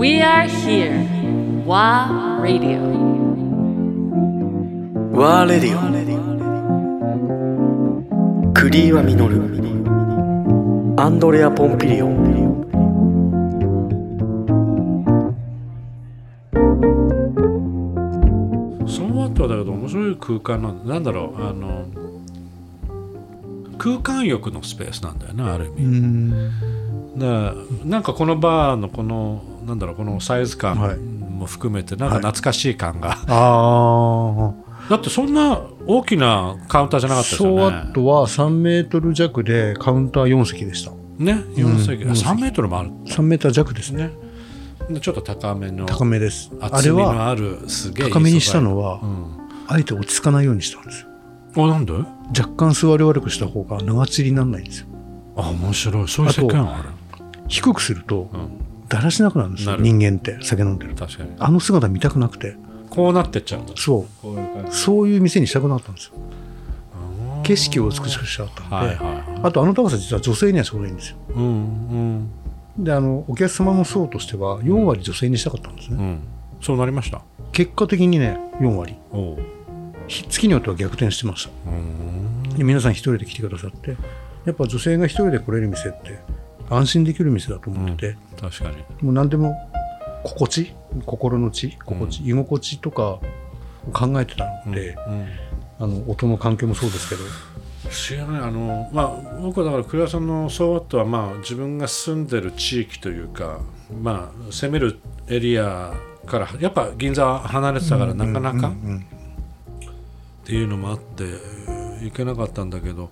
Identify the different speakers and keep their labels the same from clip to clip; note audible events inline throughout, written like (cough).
Speaker 1: We are here. WA Radio.
Speaker 2: ワーレディオクリーワミノルアンドレア・ポンピリオン。
Speaker 3: その後はだけど面白い空間なんなんだろうあの空間欲のスペースなんだよねある意味、
Speaker 4: うん。
Speaker 3: だからなんかこのバーのこのなんだろうこのサイズ感
Speaker 4: はい。
Speaker 3: も含めてなんか懐かしい感が、
Speaker 4: あ
Speaker 3: だってそんな大きなカウンターじゃなか
Speaker 4: あ
Speaker 3: ったですよ
Speaker 4: ソワ
Speaker 3: ね
Speaker 4: ットは3メートル弱でカウンター4席でした。
Speaker 3: ね4席、
Speaker 4: うん
Speaker 3: 3メートルもある。
Speaker 4: 3メーター弱ですね。
Speaker 3: ちょっと高めの
Speaker 4: 高めです。あ
Speaker 3: 厚みのあるすげえいい
Speaker 4: 高めにしたのは、
Speaker 3: うん。
Speaker 4: あえて落ち着かないようにしたんですよ。
Speaker 3: あなんで？
Speaker 4: 若干座り悪くした方が長釣りにならないんですよ。
Speaker 3: あ面白い。そういう設計なのあれ
Speaker 4: 低くすると
Speaker 3: うん
Speaker 4: だらしなくなるんですよ人間って酒飲んでる。と
Speaker 3: 確かに。
Speaker 4: あの姿見たくなくて。
Speaker 3: こうなってっちゃうんだ。
Speaker 4: そ
Speaker 3: こうい。う感じ
Speaker 4: うそういう店にしたくなったんですよ。
Speaker 3: うん
Speaker 4: 景色を美しくしちゃったんで、
Speaker 3: はいはいはい。
Speaker 4: あとあの高さ実は女性にはちょうどいいんですよ。
Speaker 3: うんうん。
Speaker 4: であのお客様の層としては4割女性にしたかったんですね、
Speaker 3: うん。そうなりました。
Speaker 4: 結果的にね4割。月によっては逆転してました。
Speaker 3: うん。
Speaker 4: で皆さん一人で来てくださってやっぱ女性が一人で来れる店って安心できる店だと思ってて、
Speaker 3: 確かに。
Speaker 4: もう何でも心地心の地心地、居心地とか考えてたので、
Speaker 3: うん。
Speaker 4: あの音の環境もそうですけど。
Speaker 3: 知らないあのまあ僕はだから栗原さんのソーワットはまあ自分が住んでる地域というかまあ攻めるエリアからやっぱ銀座は離れてたからなかなか
Speaker 4: うんうん
Speaker 3: っていうのもあって行けなかったんだけど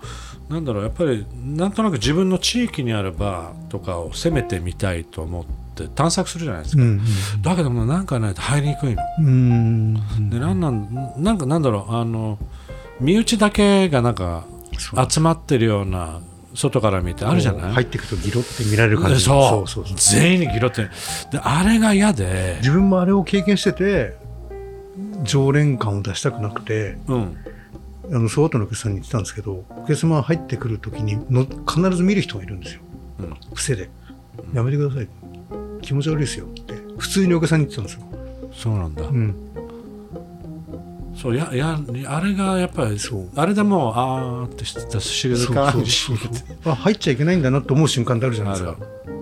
Speaker 3: なんだろうやっぱりなんとなく自分の地域にあるバーとかを攻めてみたいと思って探索するじゃないですか、
Speaker 4: うん
Speaker 3: だけどもなんかないと入りにくいの。
Speaker 4: うんうん
Speaker 3: でなんなんなんかなんだろうあの身内だけがなんか集まってるような外から見てあるじゃない？
Speaker 4: 入っていくとギロって見られる感じ。
Speaker 3: そう
Speaker 4: そうそう。
Speaker 3: 全員にギロってであれが嫌で。
Speaker 4: 自分もあれを経験してて常連感を出したくなくて
Speaker 3: うん
Speaker 4: あのソワットのお客さんに言ってたんですけどお客様が入ってくるときにの必ず見る人がいるんですよ。
Speaker 3: うん。
Speaker 4: 癖で「やめてください」気持ち悪いですよって。普通にお客さんに言ってたんですよ、
Speaker 3: そうなんだ、
Speaker 4: うん、
Speaker 3: そうややあれがやっぱり
Speaker 4: そう。
Speaker 3: あれでもうあーってして静
Speaker 4: そう
Speaker 3: かに
Speaker 4: あ入っちゃいけないんだなと思う瞬間ってあるじゃないですか。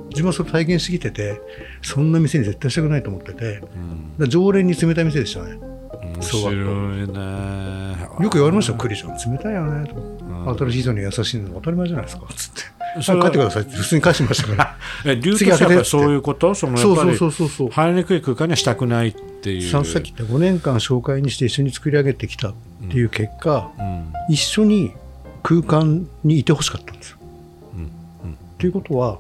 Speaker 4: 自分はそれ体験しすぎててそんな店に絶対したくないと思ってて。
Speaker 3: うん。
Speaker 4: ら常連に冷たい店でしたね。
Speaker 3: 面白いね
Speaker 4: よく言われましたよクリちゃん。冷たいよねと。
Speaker 3: うん。
Speaker 4: 新しい人に優しいの当たり前じゃないですかつって。
Speaker 3: それは
Speaker 4: 帰ってくださいって普通に返しましたから。(laughs)
Speaker 3: え理由として。はそういうこと？そのや
Speaker 4: そうそう
Speaker 3: っぱり
Speaker 4: そうそうそう。
Speaker 3: 入りにくい空間にはしたくないっていう。
Speaker 4: さっき言った5年間紹介にして一緒に作り上げてきたっていう結果、
Speaker 3: うん。
Speaker 4: 一緒に空間にいてほしかったんですよ。
Speaker 3: うん。うん。
Speaker 4: ということは、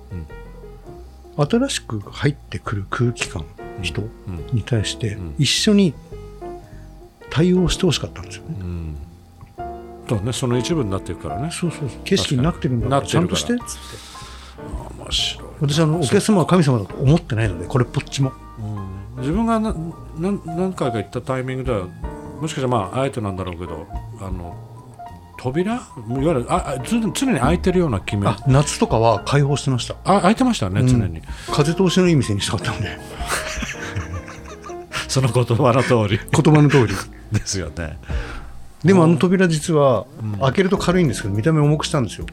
Speaker 4: 新しく入ってくる空気感、人
Speaker 3: うん。
Speaker 4: に対して
Speaker 3: ん。
Speaker 4: 一緒に対応してほしかったんですよね。
Speaker 3: うんそうねその一部になっていくからね。
Speaker 4: そうそう景色になってるんだちゃんとして。っつって
Speaker 3: 面白い
Speaker 4: 私あのお客様は神様だと思ってないのでこれっぽっちも。
Speaker 3: うん。自分がなな何回か行ったタイミングではもしかしたらまああえてなんだろうけどあの扉？いわゆるああ常に開いてるような決め。
Speaker 4: あ夏とかは開放してました。
Speaker 3: あ開いてましたね
Speaker 4: うん。
Speaker 3: 常に、
Speaker 4: 風通しのいい店にしたかったんで。(laughs)
Speaker 3: その言葉の通り。(laughs)
Speaker 4: 言葉の通り。(laughs)
Speaker 3: ですよね
Speaker 4: でもあの扉実は開けると軽いんですけど見た目重くしたんですよ。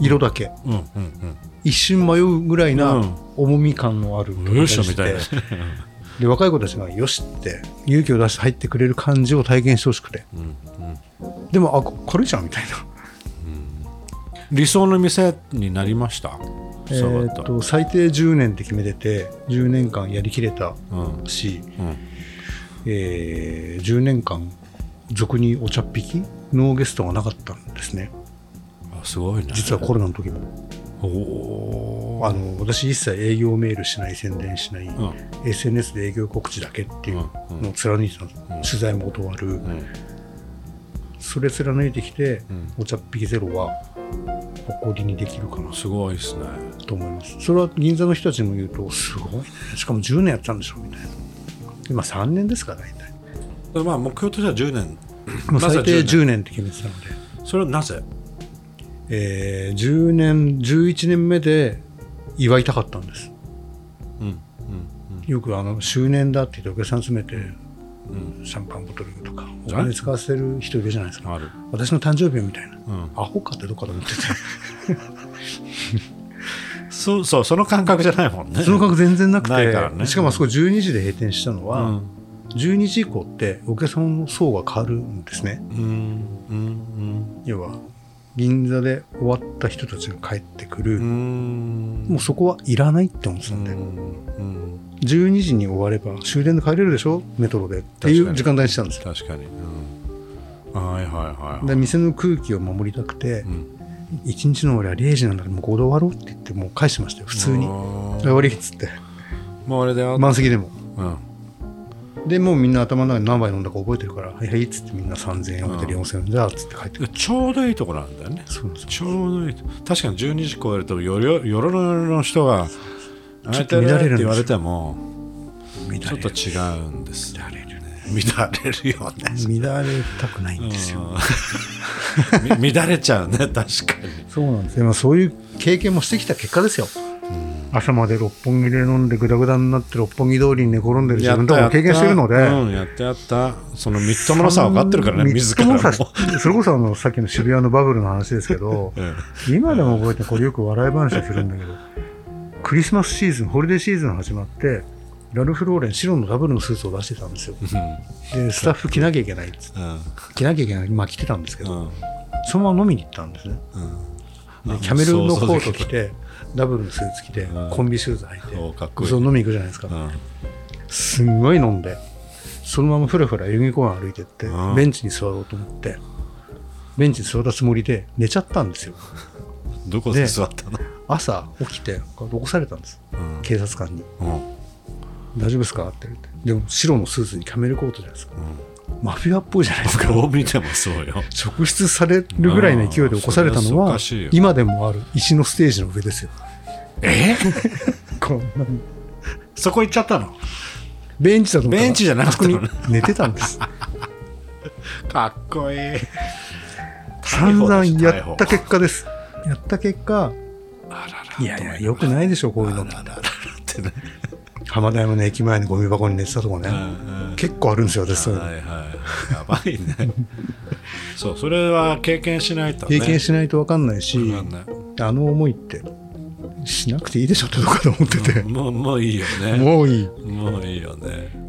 Speaker 4: 色だけ。
Speaker 3: うんうん
Speaker 4: 一瞬迷うぐらい
Speaker 3: うん。
Speaker 4: な重み感のある
Speaker 3: うん。よいしょみたいな。
Speaker 4: で若い子たちがよしって勇気を出して入ってくれる感じを体験してほしくて。
Speaker 3: うんうん。
Speaker 4: でもあこ軽いじゃんみたいな。
Speaker 3: 理想の店になりました？
Speaker 4: えーっと最低10年って決めてて10年間やりきれた
Speaker 3: うん。
Speaker 4: し、
Speaker 3: うん。
Speaker 4: えー10年間俗にお茶っ引きノーゲストがなかったんですね。
Speaker 3: あすごいね。
Speaker 4: 実はコロナの時も。
Speaker 3: おお
Speaker 4: あの私一切営業メールしない宣伝しない、
Speaker 3: うん。
Speaker 4: SNS で営業告知だけっていうのを貫いてたんです、
Speaker 3: うん。
Speaker 4: 取材も断る、
Speaker 3: うん。
Speaker 4: それ貫いてきて、
Speaker 3: うん。
Speaker 4: お茶っ引きゼロは誇りにできるかな。
Speaker 3: すごいですね。
Speaker 4: と思います。それは銀座の人たちにも言うとすごいね。しかも10年やったんでしょみたいな。今3年ですか大体
Speaker 3: まあ目標としては10年。
Speaker 4: 最低
Speaker 3: 10
Speaker 4: 10年って決めてたので、
Speaker 3: それはなぜ？
Speaker 4: えー10年11年目で祝いたかったんです。
Speaker 3: うんうん
Speaker 4: よくあの周年だって言ってお客さん集めて、シャンパンボトルとかお金使わせる人いるじゃないですか。
Speaker 3: ある。
Speaker 4: 私の誕生日みたいな、
Speaker 3: ん。
Speaker 4: アホかってどっかで思ってて。(laughs)
Speaker 3: そうそうその感覚じゃないもんね。
Speaker 4: その感覚全然なくて。
Speaker 3: ないからね。
Speaker 4: しかもあそこ12時で閉店したのは、
Speaker 3: うん
Speaker 4: 12時以降ってお客様の層が変わるんですね。
Speaker 3: うんうん
Speaker 4: 要は銀座で終わった人たちが帰ってくる、もうそこはいらないって思ってたんで、
Speaker 3: うん
Speaker 4: 12時に終われば終電で帰れるでしょ？メトロでっていう時間帯にしたんですよ。
Speaker 3: 確かに、うん、はいはいはい
Speaker 4: で店の空気を守りたくて、
Speaker 3: ん。
Speaker 4: 一日の終わりは0時なんだからもう5で終わろうって言ってもう返してましたよ。普通に。終わりっつって。
Speaker 3: もうあれであ
Speaker 4: 満席でも。
Speaker 3: うん
Speaker 4: でもうみんな頭の中で何杯飲んだか覚えてるからはいはいっつってみんな3000円覚えて4000円じゃあっつって帰ってくる。
Speaker 3: ちょうどいいところなんだよね。ちょうどいい。確かに12時超えるとよろよろの人が
Speaker 4: ちょっと乱れる
Speaker 3: って言われても
Speaker 4: 乱
Speaker 3: ちょっと違うんです乱れる。ね。乱れるよね。
Speaker 4: 乱れたくないんですよ、(laughs)
Speaker 3: 乱れちゃうね確かに。
Speaker 4: そうなんですよ、まあ、そういう経験もしてきた結果ですよ、朝まで六本木で飲んでぐだぐだになって六本木通りに寝転んでる自分とかも経験してるので、
Speaker 3: うん、やってやった。そのみっとものさ分かってるからね
Speaker 4: みっ
Speaker 3: 自らも
Speaker 4: ともさ (laughs) それこそあのさっきの渋谷のバブルの話ですけど、(laughs) 今でも覚えてこれよく笑い話をするんだけどクリスマスシーズンホリデーシーズン始まってラルフ・ローレン白のダブルのスーツを出してたんですよ。でスタッフ着なきゃいけないっつって。
Speaker 3: うん。
Speaker 4: 着なきゃいけない。まあ着てたんですけど、
Speaker 3: うん。
Speaker 4: そのまま飲みに行ったんですねでキャメルのコート着てダブルのスーツ着て
Speaker 3: うん。
Speaker 4: コンビシューズ履いて
Speaker 3: おかっこいい。
Speaker 4: そう飲み行くじゃないですか。
Speaker 3: うん。
Speaker 4: すんごい飲んでそのままふらふら代々木公園歩いてって
Speaker 3: うん。
Speaker 4: ベンチに座ろうと思ってベンチに座ったつもりで寝ちゃったんですよ。
Speaker 3: どこで座ったの？
Speaker 4: 朝起きて起こされたんです。
Speaker 3: うん。
Speaker 4: 警察官に。
Speaker 3: うん「
Speaker 4: 大丈夫ですか?」って言って。でも白のスーツにキャメルコートじゃないですかマフィアっぽいじゃないですか。
Speaker 3: どう見てもそうよ。
Speaker 4: 職質されるぐらいの勢いで起こされたの
Speaker 3: は
Speaker 4: 今でもある石のステージの上ですよ。
Speaker 3: え？(laughs)
Speaker 4: こんなに。
Speaker 3: そこ行っちゃったの？
Speaker 4: ベンチだと思ったら
Speaker 3: ベンチじゃなかったの？ね
Speaker 4: あそこに。寝てたんです。(laughs)
Speaker 3: かっこいい。
Speaker 4: 散々やった結果です。やった結果いやいやよくないでしょこういうの。って
Speaker 3: ね
Speaker 4: 浜田山の駅前にゴミ箱に寝てたとかね、
Speaker 3: うん
Speaker 4: 結構あるんですよ私。そ
Speaker 3: はいはい。やばいね。(laughs) そうそれは経験しないとね。
Speaker 4: 経験しないと分かんないし、
Speaker 3: わかんない。
Speaker 4: あの思いってしなくていいでしょってどこかと思ってて、
Speaker 3: もうもういいよね。
Speaker 4: もういい。
Speaker 3: もういいよね